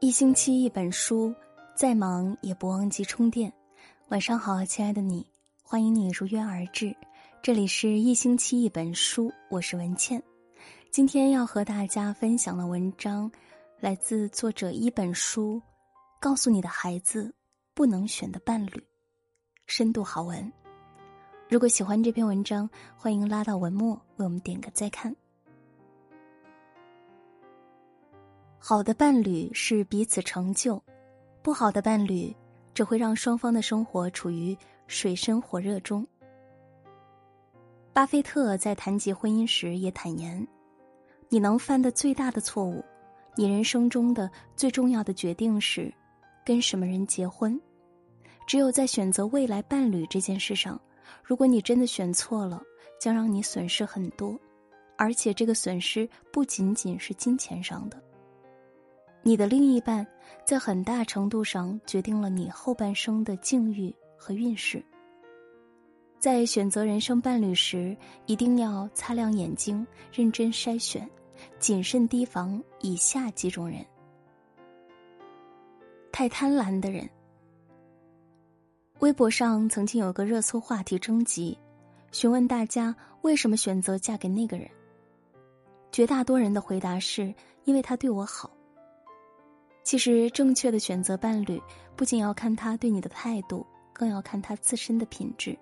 一星期一本书，再忙也不忘记充电。晚上好，亲爱的你，欢迎你如约而至。这里是一星期一本书，我是文倩。今天要和大家分享的文章，来自作者一本书，告诉你的孩子不能选的伴侣，深度好文。如果喜欢这篇文章，欢迎拉到文末为我们点个再看。好的伴侣是彼此成就，不好的伴侣只会让双方的生活处于水深火热中。巴菲特在谈及婚姻时也坦言：“你能犯的最大的错误，你人生中的最重要的决定是跟什么人结婚。只有在选择未来伴侣这件事上，如果你真的选错了，将让你损失很多，而且这个损失不仅仅是金钱上的。”你的另一半，在很大程度上决定了你后半生的境遇和运势。在选择人生伴侣时，一定要擦亮眼睛，认真筛选，谨慎提防以下几种人：太贪婪的人。微博上曾经有个热搜话题征集，询问大家为什么选择嫁给那个人。绝大多人的回答是因为他对我好。其实，正确的选择伴侣，不仅要看他对你的态度，更要看他自身的品质。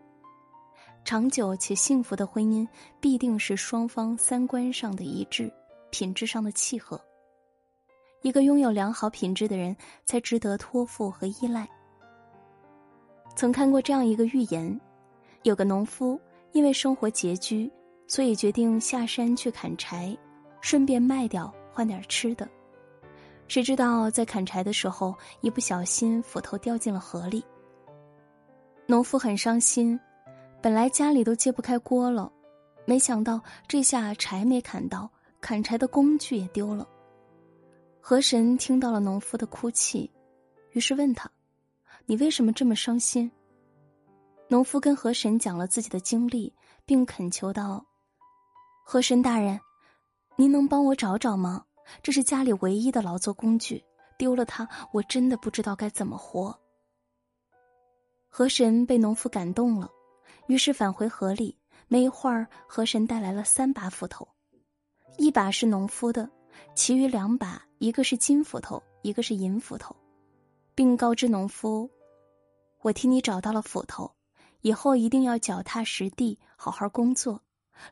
长久且幸福的婚姻，必定是双方三观上的一致，品质上的契合。一个拥有良好品质的人，才值得托付和依赖。曾看过这样一个寓言：有个农夫因为生活拮据，所以决定下山去砍柴，顺便卖掉换点吃的。谁知道在砍柴的时候，一不小心斧头掉进了河里。农夫很伤心，本来家里都揭不开锅了，没想到这下柴没砍到，砍柴的工具也丢了。河神听到了农夫的哭泣，于是问他：“你为什么这么伤心？”农夫跟河神讲了自己的经历，并恳求道：“河神大人，您能帮我找找吗？”这是家里唯一的劳作工具，丢了它，我真的不知道该怎么活。河神被农夫感动了，于是返回河里。没一会儿，河神带来了三把斧头，一把是农夫的，其余两把，一个是金斧头，一个是银斧头，并告知农夫：“我替你找到了斧头，以后一定要脚踏实地，好好工作。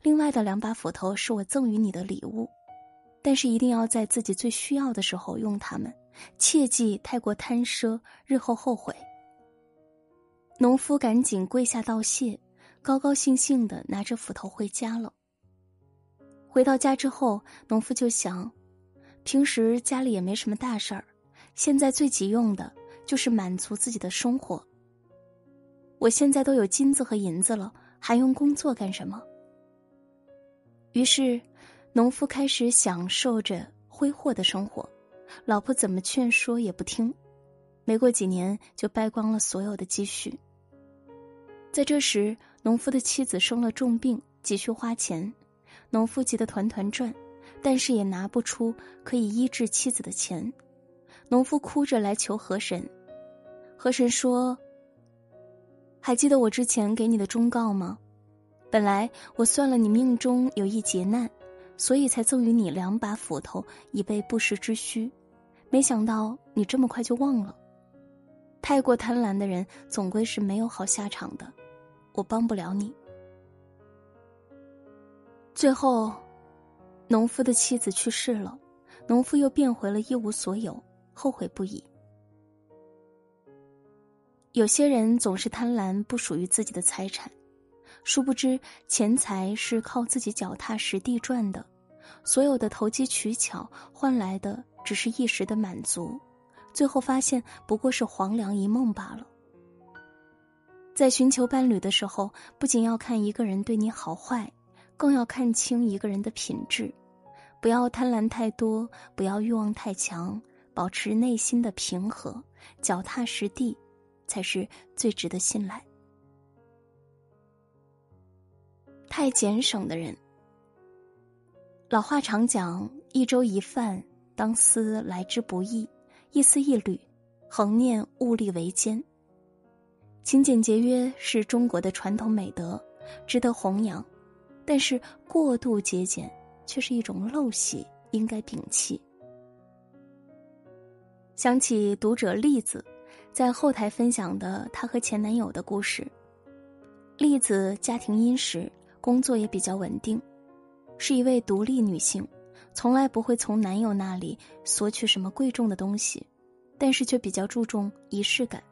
另外的两把斧头是我赠予你的礼物。”但是一定要在自己最需要的时候用它们，切忌太过贪奢，日后后悔。农夫赶紧跪下道谢，高高兴兴的拿着斧头回家了。回到家之后，农夫就想，平时家里也没什么大事儿，现在最急用的就是满足自己的生活。我现在都有金子和银子了，还用工作干什么？于是。农夫开始享受着挥霍的生活，老婆怎么劝说也不听，没过几年就败光了所有的积蓄。在这时，农夫的妻子生了重病，急需花钱，农夫急得团团转，但是也拿不出可以医治妻子的钱。农夫哭着来求河神，河神说：“还记得我之前给你的忠告吗？本来我算了你命中有一劫难。”所以才赠予你两把斧头，以备不时之需。没想到你这么快就忘了。太过贪婪的人，总归是没有好下场的。我帮不了你。最后，农夫的妻子去世了，农夫又变回了一无所有，后悔不已。有些人总是贪婪不属于自己的财产。殊不知，钱财是靠自己脚踏实地赚的，所有的投机取巧换来的只是一时的满足，最后发现不过是黄粱一梦罢了。在寻求伴侣的时候，不仅要看一个人对你好坏，更要看清一个人的品质，不要贪婪太多，不要欲望太强，保持内心的平和，脚踏实地，才是最值得信赖。太俭省的人，老话常讲：“一粥一饭，当思来之不易；一丝一缕，恒念物力维艰。”勤俭节约是中国的传统美德，值得弘扬。但是过度节俭却是一种陋习，应该摒弃。想起读者栗子在后台分享的她和前男友的故事。栗子家庭殷实，工作也比较稳定。是一位独立女性，从来不会从男友那里索取什么贵重的东西，但是却比较注重仪式感。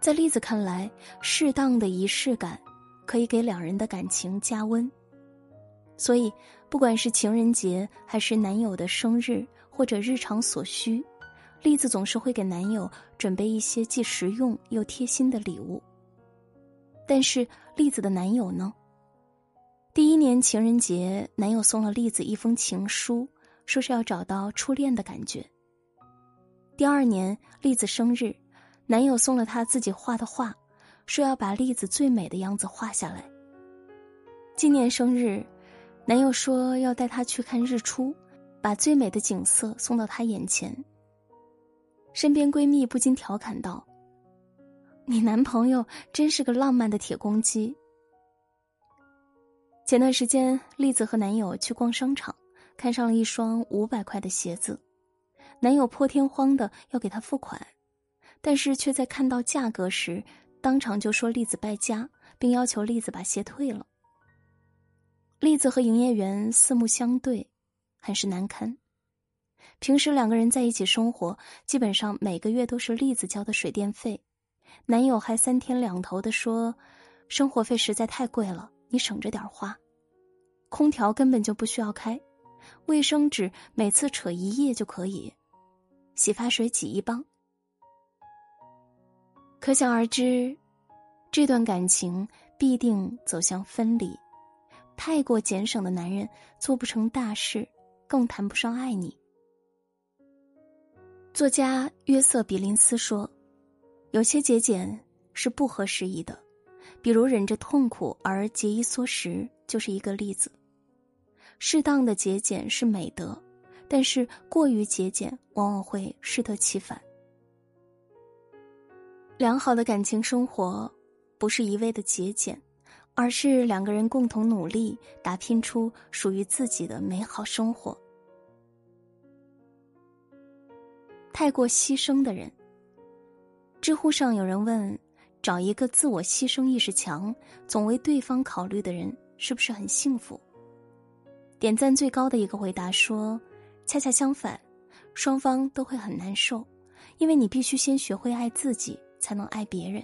在栗子看来，适当的仪式感可以给两人的感情加温。所以，不管是情人节，还是男友的生日，或者日常所需，栗子总是会给男友准备一些既实用又贴心的礼物。但是，栗子的男友呢？第一年情人节，男友送了栗子一封情书，说是要找到初恋的感觉。第二年栗子生日，男友送了她自己画的画，说要把栗子最美的样子画下来。今年生日，男友说要带她去看日出，把最美的景色送到她眼前。身边闺蜜不禁调侃道：“你男朋友真是个浪漫的铁公鸡。”前段时间，栗子和男友去逛商场，看上了一双五百块的鞋子，男友破天荒的要给她付款，但是却在看到价格时，当场就说栗子败家，并要求栗子把鞋退了。栗子和营业员四目相对，很是难堪。平时两个人在一起生活，基本上每个月都是栗子交的水电费，男友还三天两头的说，生活费实在太贵了。你省着点花，空调根本就不需要开，卫生纸每次扯一页就可以，洗发水挤一帮。可想而知，这段感情必定走向分离。太过俭省的男人做不成大事，更谈不上爱你。作家约瑟·比林斯说：“有些节俭是不合时宜的。”比如忍着痛苦而节衣缩食，就是一个例子。适当的节俭是美德，但是过于节俭往往会适得其反。良好的感情生活，不是一味的节俭，而是两个人共同努力，打拼出属于自己的美好生活。太过牺牲的人，知乎上有人问。找一个自我牺牲意识强、总为对方考虑的人，是不是很幸福？点赞最高的一个回答说：“恰恰相反，双方都会很难受，因为你必须先学会爱自己，才能爱别人。”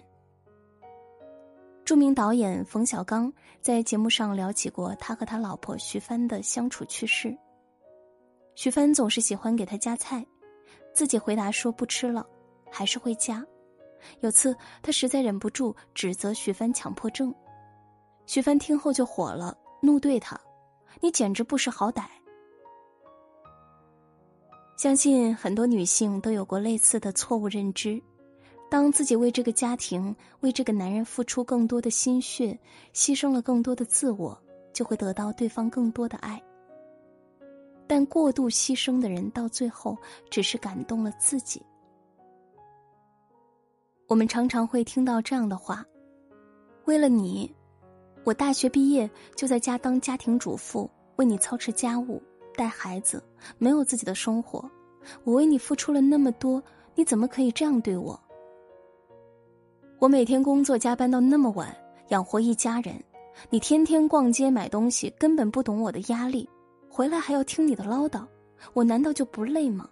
著名导演冯小刚在节目上聊起过他和他老婆徐帆的相处趣事。徐帆总是喜欢给他夹菜，自己回答说不吃了，还是会加。有次，他实在忍不住指责徐帆强迫症，徐帆听后就火了，怒对他：“你简直不识好歹！”相信很多女性都有过类似的错误认知：当自己为这个家庭、为这个男人付出更多的心血，牺牲了更多的自我，就会得到对方更多的爱。但过度牺牲的人，到最后只是感动了自己。我们常常会听到这样的话：“为了你，我大学毕业就在家当家庭主妇，为你操持家务、带孩子，没有自己的生活。我为你付出了那么多，你怎么可以这样对我？我每天工作加班到那么晚，养活一家人，你天天逛街买东西，根本不懂我的压力，回来还要听你的唠叨，我难道就不累吗？”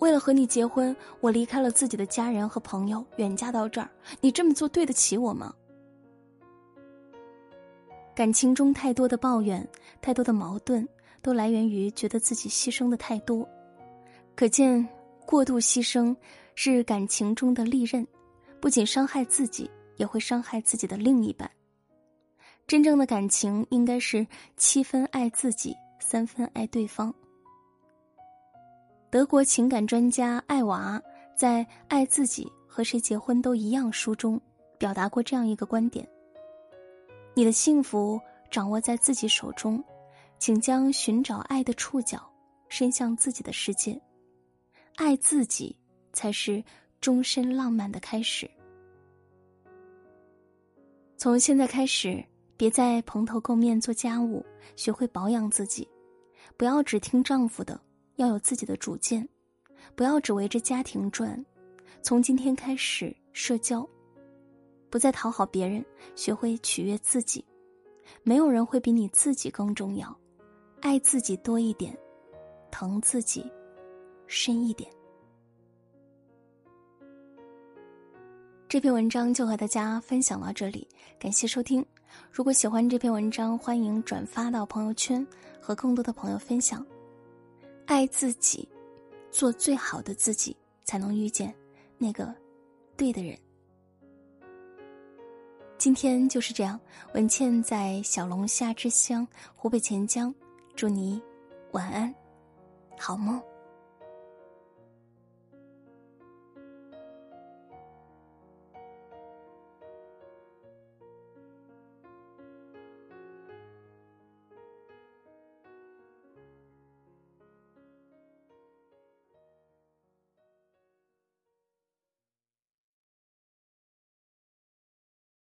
为了和你结婚，我离开了自己的家人和朋友，远嫁到这儿。你这么做对得起我吗？感情中太多的抱怨，太多的矛盾，都来源于觉得自己牺牲的太多。可见，过度牺牲是感情中的利刃，不仅伤害自己，也会伤害自己的另一半。真正的感情应该是七分爱自己，三分爱对方。德国情感专家艾娃在《爱自己和谁结婚都一样》书中表达过这样一个观点：你的幸福掌握在自己手中，请将寻找爱的触角伸向自己的世界，爱自己才是终身浪漫的开始。从现在开始，别再蓬头垢面做家务，学会保养自己，不要只听丈夫的，要有自己的主见，不要只围着家庭转。从今天开始，社交，不再讨好别人，学会取悦自己。没有人会比你自己更重要，爱自己多一点，疼自己深一点。这篇文章就和大家分享到这里，感谢收听。如果喜欢这篇文章，欢迎转发到朋友圈，和更多的朋友分享。爱自己，做最好的自己，才能遇见那个对的人。今天就是这样，文倩在小龙虾之乡湖北潜江，祝你晚安，好梦。